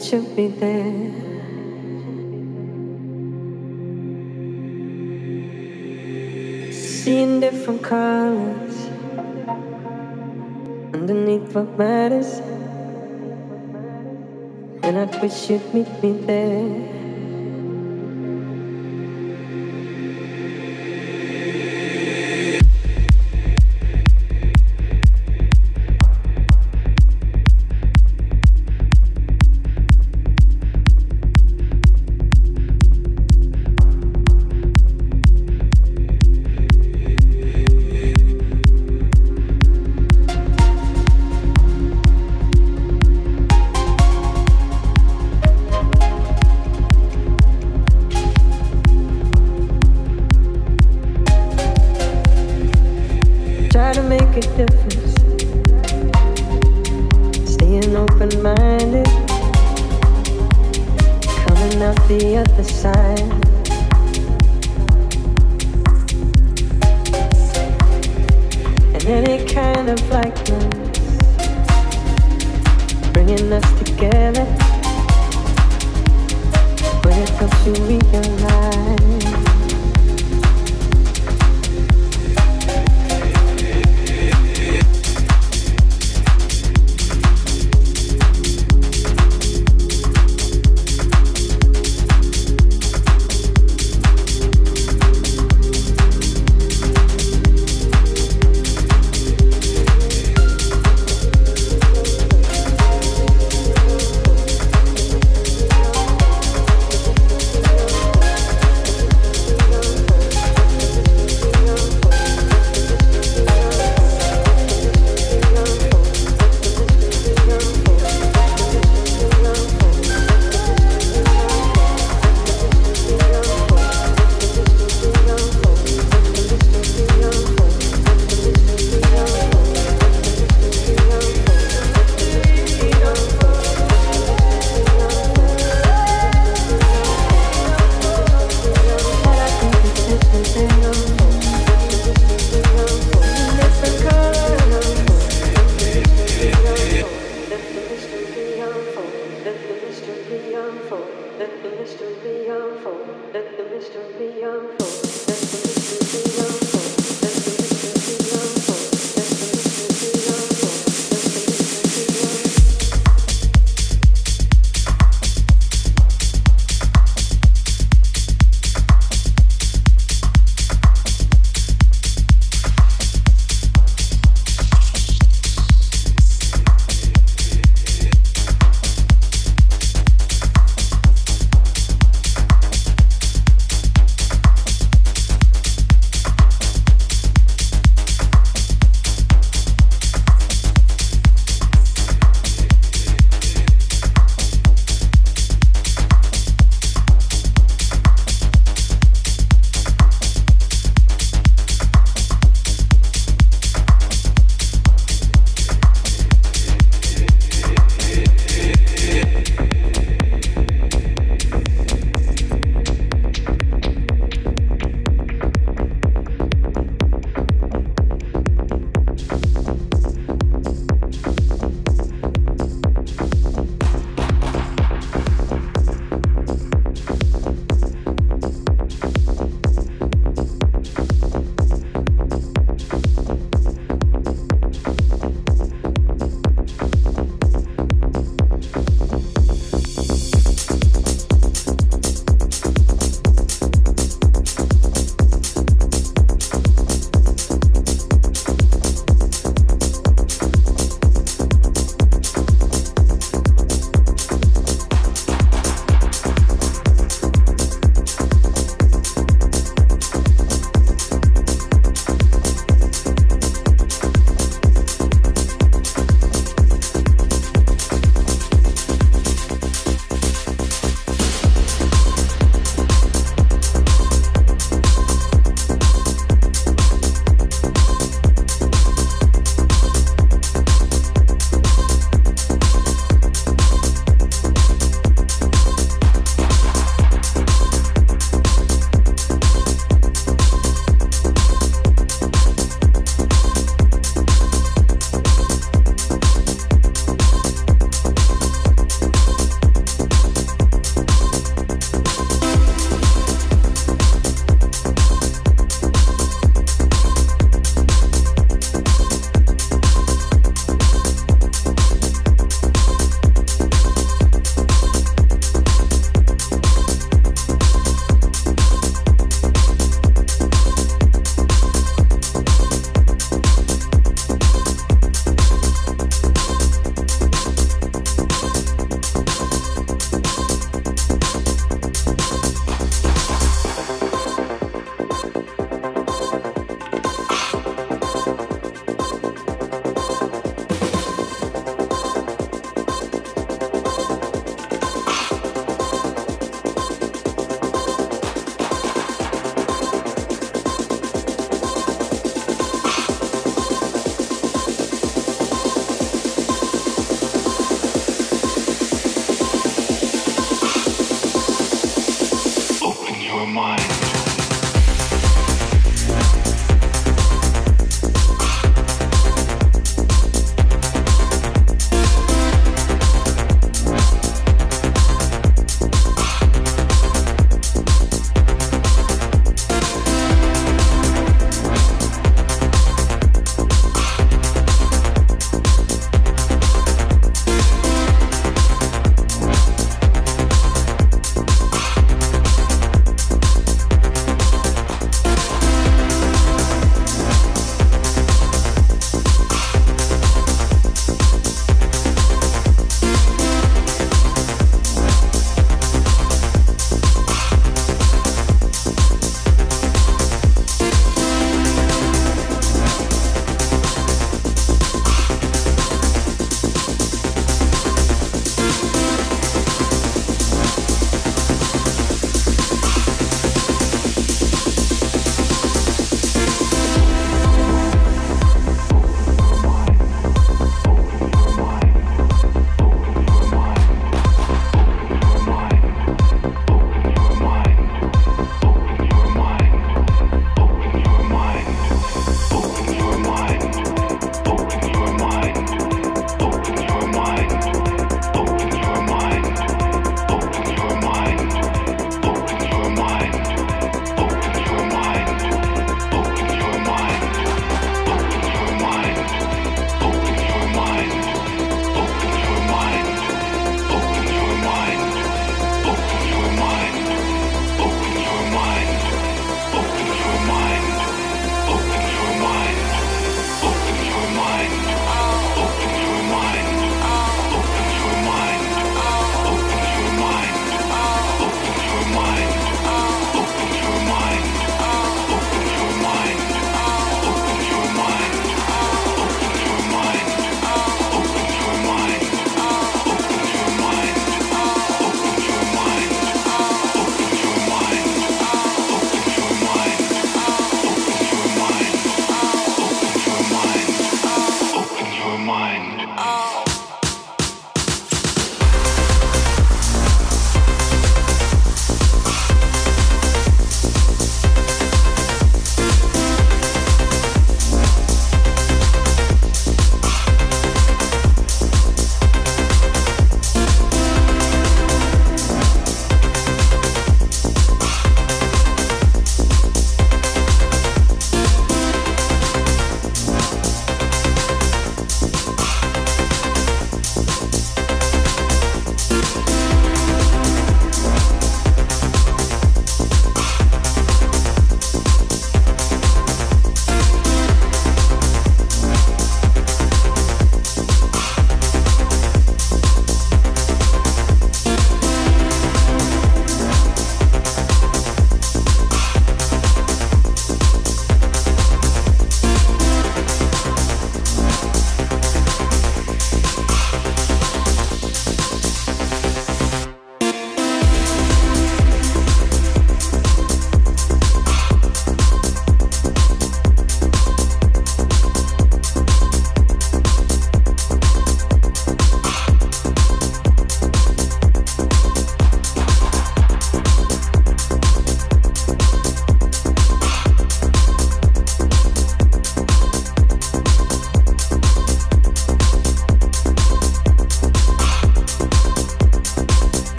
it should be there. Seeing different colors underneath what matters, and I wish you'd meet me there. of like this, bringing us together. When it comes to realize.